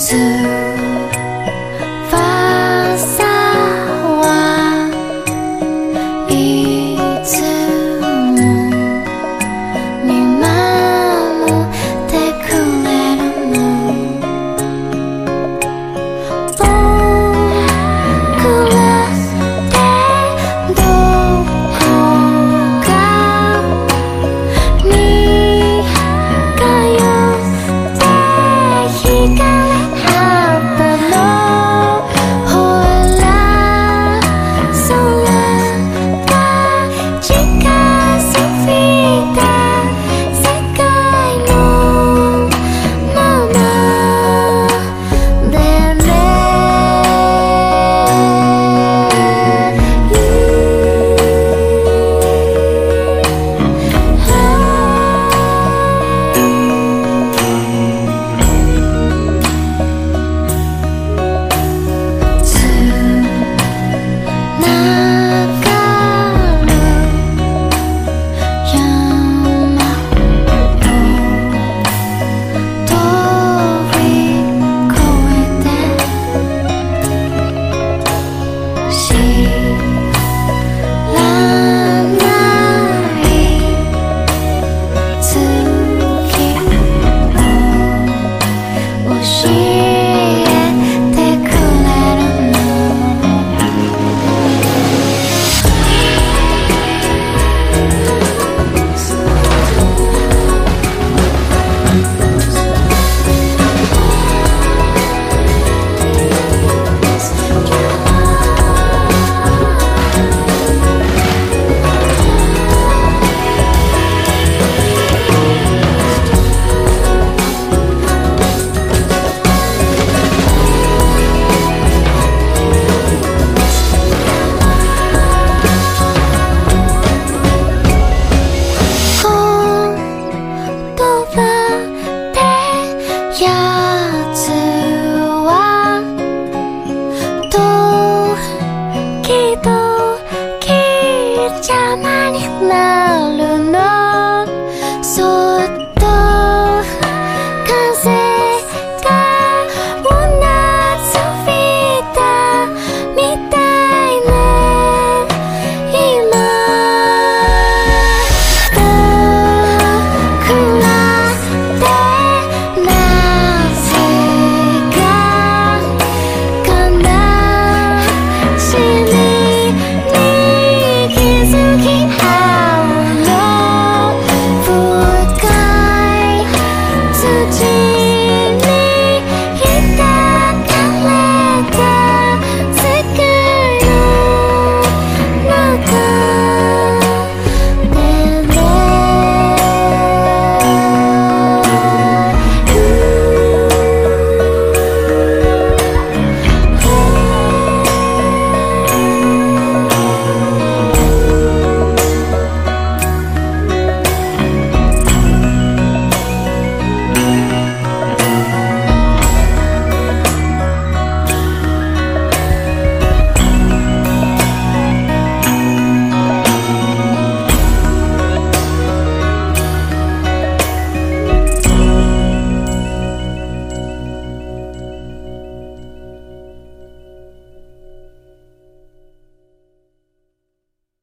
to nah.